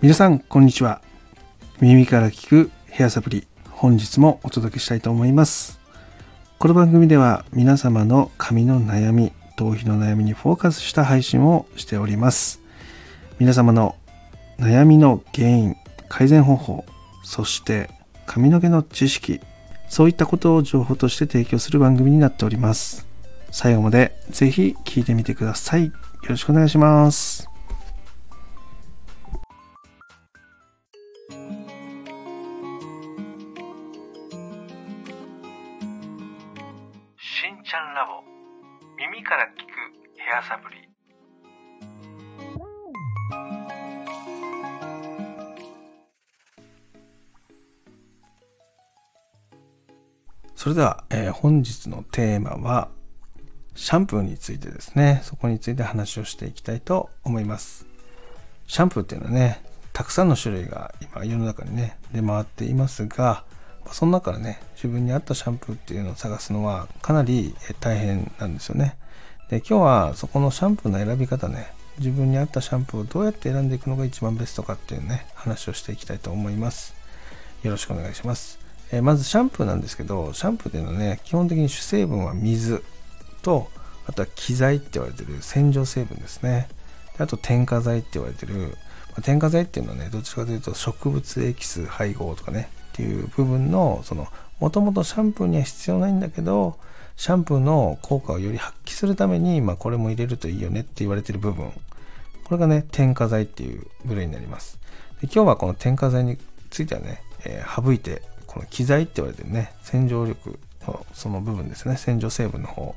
皆さんこんにちは。耳から聞くヘアサプリ本日もお届けしたいと思います。この番組では皆様の髪の悩み頭皮の悩みにフォーカスした配信をしております。皆様の悩みの原因改善方法そして髪の毛の知識そういったことを情報として提供する番組になっております。最後までぜひ聞いてみてください。よろしくお願いします。しんちゃんラボ。耳から聞くヘアサプリ。それでは、えー本日のテーマはシャンプーについてですね。そこについて話をしていきたいと思います。シャンプーっていうのはねたくさんの種類が今世の中にね出回っていますがその中からね自分に合ったシャンプーっていうのを探すのはかなり大変なんですよね。で今日はそこのシャンプーの選び方ね自分に合ったシャンプーをどうやって選んでいくのが一番ベストかっていうね話をしていきたいと思います。よろしくお願いします。えまずシャンプーなんですけど、シャンプーっていうのはね、基本的に主成分は水と、あとは機材って言われてる洗浄成分ですね。であと添加剤って言われてる、まあ添加剤っていうのはね、どっちかというと植物エキス配合とかね、ていう部分の、その、もともとシャンプーには必要ないんだけど、シャンプーの効果をより発揮するために、まあこれも入れるといいよねって言われてる部分。これがね、添加剤っていう部類になります。で今日はこの添加剤についてはね、えー省いて、この機材って言われてるね、洗浄力のその部分ですね、洗浄成分の方、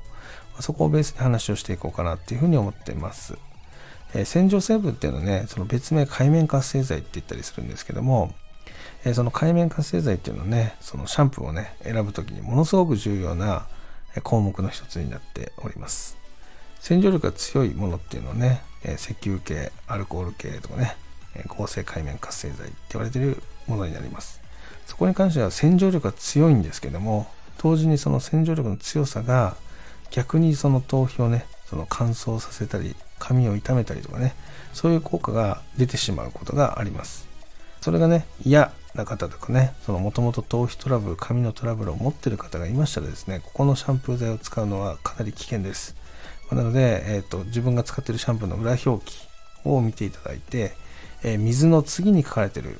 そこをベースに話をしていこうかなっていうふうに思ってます。えー洗浄成分っていうのはね、その別名界面活性剤って言ったりするんですけども、えその界面活性剤っていうのはね、そのシャンプーをね、選ぶときにものすごく重要な項目の一つになっております。洗浄力が強いものっていうのはね、え石油系、アルコール系とかね、え合成界面活性剤って言われてるものになります。そこに関しては洗浄力が強いんですけども、同時にその洗浄力の強さが逆にその頭皮をね、その乾燥させたり、髪を傷めたりとかね、そういう効果が出てしまうことがあります。それがね、嫌な方とかね、そのもともと頭皮トラブル、髪のトラブルを持ってる方がいましたらですね、ここのシャンプー剤を使うのはかなり危険です。まなので、えっ、と、自分が使ってるシャンプーの裏表記を見ていただいて、えー水の次に書かれてる、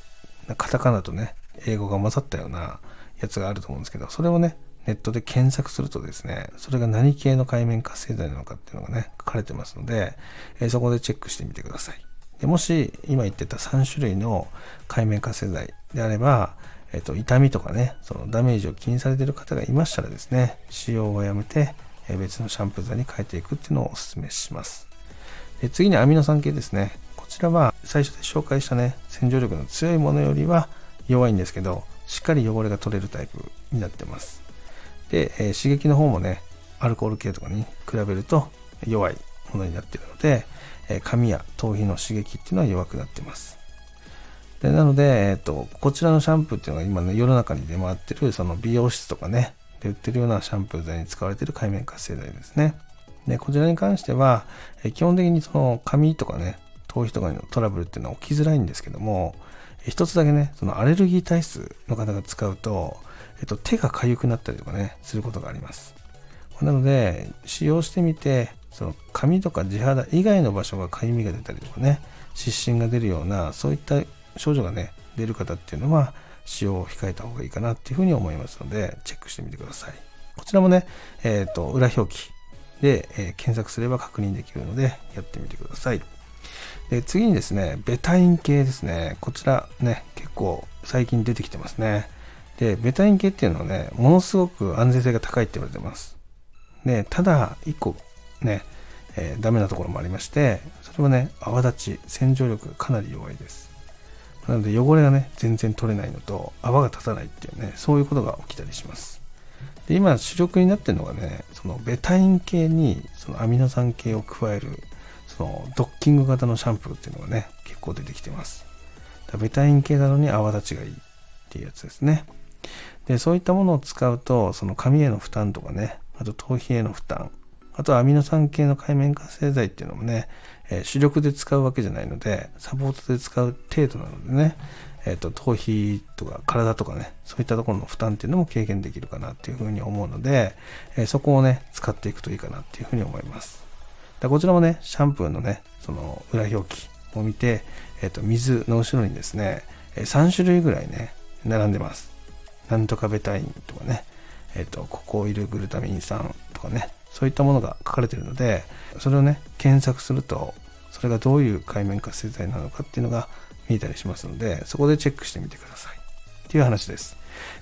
カタカナとね、英語が混ざったようなやつがあると思うんですけど、それをね、ネットで検索するとですね、それが何系の界面活性剤なのかっていうのがね、書かれてますので、えーそこでチェックしてみてください。でもし、今言ってた3種類の界面活性剤であれば、えっ、と、痛みとかね、そのダメージを気にされている方がいましたらですね、使用をやめて、え別のシャンプー剤に変えていくっていうのをお勧めします。で次にアミノ酸系ですね。こちらは最初で紹介したね、洗浄力の強いものよりは弱いんですけど、しっかり汚れが取れるタイプになってます。で、え刺激の方もね、アルコール系とかに比べると弱いものになっているので、え髪や頭皮の刺激っていうのは弱くなってます。でなので、えっ、と、こちらのシャンプーっていうのが今ね、世の中に出回ってる、その美容室とかね、で売ってるようなシャンプー剤に使われている界面活性剤ですね。で、こちらに関しては、え基本的にその髪とかね、頭皮とかのトラブルっていうのは起きづらいんですけども、えー一つだけね、そのアレルギー体質の方が使うと、えっと、手が痒くなったりとかね、することがあります。なので、使用してみて、その髪とか地肌以外の場所が痒みが出たりとかね、湿疹が出るような、そういった症状がね、出る方っていうのは、使用を控えた方がいいかなっていうふうに思いますので、チェックしてみてください。こちらもね、えっ、と、裏表記で、えー検索すれば確認できるので、やってみてください。で次にですね、ベタイン系ですね。こちらね、結構最近出てきてますね。で、ベタイン系っていうのはね、ものすごく安全性が高いって言われてます。で、ただ、一個ね、えーダメなところもありまして、それはね、泡立ち、洗浄力がかなり弱いです。なので、汚れがね、全然取れないのと、泡が立たないっていうね、そういうことが起きたりします。で、今、主力になってるのがね、そのベタイン系に、そのアミノ酸系を加える、そのドッキング型のシャンプーっていうのがね、結構出てきてます。だベタイン系なのに泡立ちがいいっていうやつですね。で、そういったものを使うと、その髪への負担とかね、あと頭皮への負担、あとはアミノ酸系の界面活性剤っていうのもね、えー、主力で使うわけじゃないので、サポートで使う程度なのでね、えっ、ー、と、頭皮とか体とかね、そういったところの負担っていうのも軽減できるかなっていうふうに思うので、えー、そこをね、使っていくといいかなっていうふうに思います。でこちらもね、シャンプーのね、その裏表記を見て、えっ、と、水の後ろにですね、3種類ぐらいね、並んでます。なんとかベタインとかね、えっ、と、ココイルグルタミン酸とかね、そういったものが書かれているので、それをね、検索すると、それがどういう界面活性剤なのかっていうのが見えたりしますので、そこでチェックしてみてください。っていう話です。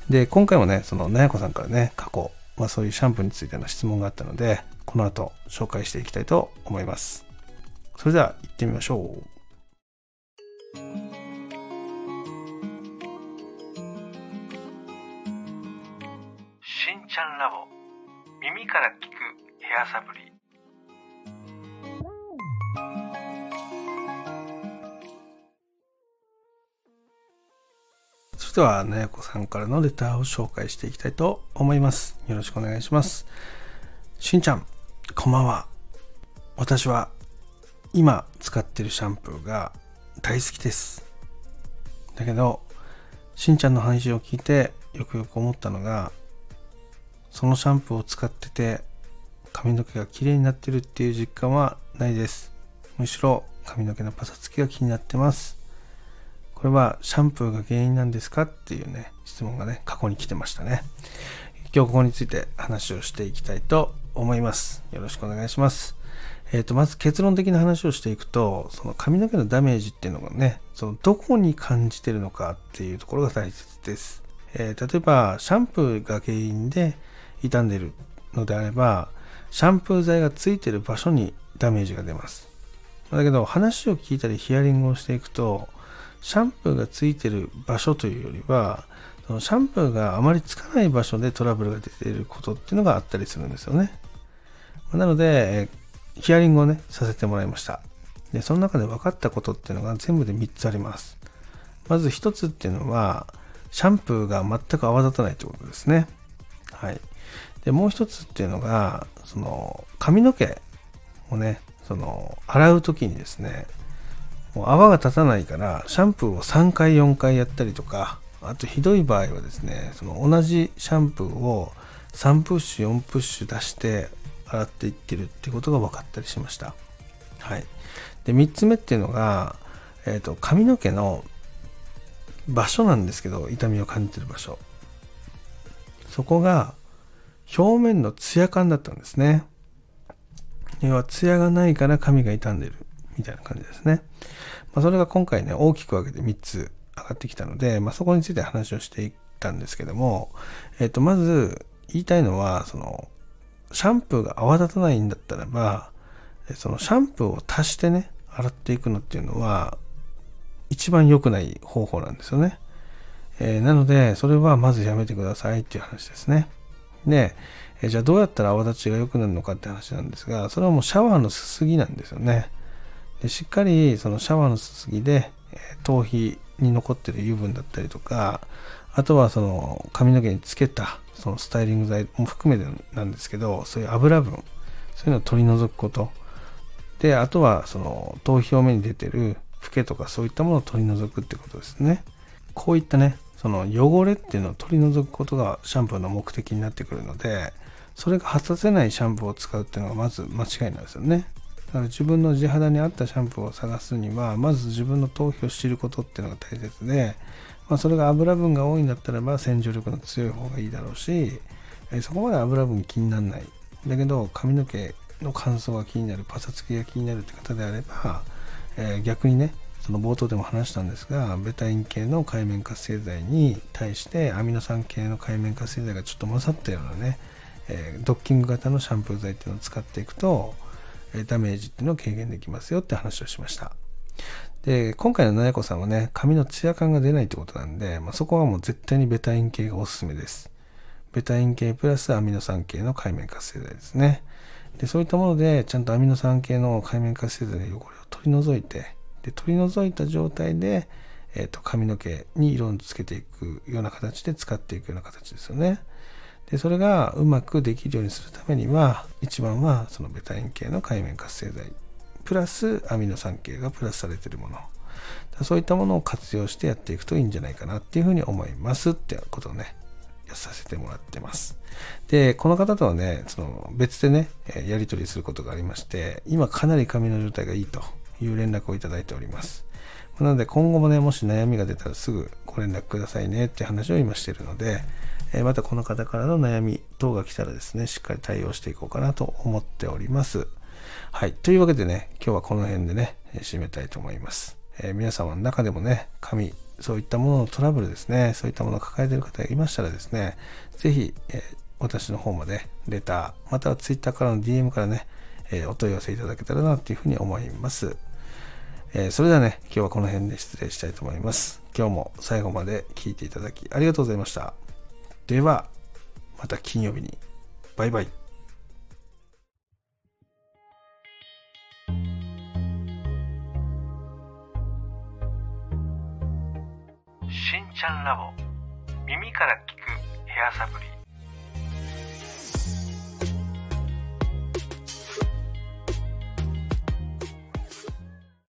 で、今回もね、その、なやこさんからね、過去、まあそういうシャンプーについての質問があったので、この後紹介していきたいと思います。それでは行ってみましょう。しんちゃんラボ耳から聞くヘアサプリそれでは、なやこさんからのレターを紹介していきたいと思います。よろしくお願いします。しんちゃん、こんばんは。私は今使ってるシャンプーが大好きです。だけど、しんちゃんの話を聞いてよくよく思ったのが、そのシャンプーを使ってて髪の毛が綺麗になってるっていう実感はないです。むしろ髪の毛のパサつきが気になってます。これはシャンプーが原因なんですかっていうね、質問がね、過去に来てましたね。今日ここについて話をしていきたいと思います。よろしくお願いします。えっ、ー、と、まず結論的な話をしていくと、その髪の毛のダメージっていうのがね、そのどこに感じてるのかっていうところが大切です。えー、例えば、シャンプーが原因で傷んでるのであれば、シャンプー剤がついてる場所にダメージが出ます。だけど、話を聞いたりヒアリングをしていくと、シャンプーがついてる場所というよりは、そのシャンプーがあまりつかない場所でトラブルが出ていることっていうのがあったりするんですよね。なので、ヒアリングをね、させてもらいました。で、その中で分かったことっていうのが全部で3つあります。まず1つっていうのは、シャンプーが全く泡立たないということですね。はい。で、もう1つっていうのが、その、髪の毛をね、その、洗う時にですね、もう泡が立たないから、シャンプーを3回4回やったりとか、あとひどい場合はですね、その同じシャンプーを3プッシュ4プッシュ出して洗っていってるってことが分かったりしました。はい。で、3つ目っていうのが、えっ、ー、と、髪の毛の場所なんですけど、痛みを感じてる場所。そこが表面のツヤ感だったんですね。要はツヤがないから髪が傷んでるみたいな感じですね。まあ、それが今回ね、大きく分けて3つ上がってきたので、まあ、そこについて話をしていったんですけども、えっ、と、まず言いたいのは、その、シャンプーが泡立たないんだったらば、そのシャンプーを足してね、洗っていくのっていうのは、一番良くない方法なんですよね。えー、なので、それはまずやめてくださいっていう話ですね。で、えー、じゃあどうやったら泡立ちが良くなるのかって話なんですが、それはもうシャワーのすすぎなんですよね。でしっかりそのシャワーのすすぎで、えー、頭皮に残ってる油分だったりとか、あとはその髪の毛につけたそのスタイリング剤も含めてなんですけど、そういう油分、そういうのを取り除くこと。で、あとはその頭皮表面に出てるフケとかそういったものを取り除くってことですね。こういったね、その汚れっていうのを取り除くことがシャンプーの目的になってくるので、それが果たせないシャンプーを使うっていうのがまず間違いなんですよね。だから自分の地肌に合ったシャンプーを探すには、まず自分の頭皮を知ることっていうのが大切で、まあ、それが油分が多いんだったらば洗浄力の強い方がいいだろうし、そこまで油分気にならない。だけど髪の毛の乾燥が気になる、パサつきが気になるって方であれば、えー、逆にね、その冒頭でも話したんですが、ベタイン系の界面活性剤に対してアミノ酸系の界面活性剤がちょっと混ざったようなね、えー、ドッキング型のシャンプー剤っていうのを使っていくと、えダメージっていうのを軽減できますよって話をしました。で、今回のなやこさんはね、髪のツヤ感が出ないってことなんで、まあ、そこはもう絶対にベタイン系がおすすめです。ベタイン系プラスアミノ酸系の界面活性剤ですね。で、そういったもので、ちゃんとアミノ酸系の界面活性剤で汚れを取り除いて、で、取り除いた状態で、え、ー、と、髪の毛に色をつけていくような形で使っていくような形ですよね。でそれがうまくできるようにするためには一番はそのベタ塩系の海面活性剤プラスアミノ酸系がプラスされてるものそういったものを活用してやっていくといいんじゃないかなっていうふうに思いますってことをねやさせてもらってます。で、この方とはね、その別でね、やり取りすることがありまして、今かなり髪の状態がいいという連絡をいただいております。なので今後もね、もし悩みが出たらすぐご連絡くださいねって話を今してるので、えまたこの方からの悩み等が来たらですね、しっかり対応していこうかなと思っております。はい。というわけでね、今日はこの辺でね、締めたいと思います。えー、皆様の中でもね、髪、そういったもののトラブルですね、そういったものを抱えている方がいましたらですね、ぜひ、えー、私の方までレター、または Twitter からの DM からね、えー、お問い合わせいただけたらなというふうに思います。えそれではね、今日はこの辺で失礼したいと思います。今日も最後まで聞いていただきありがとうございました。では、また金曜日に。バイバイ。しんちゃんラボ耳から聞くヘアサプリ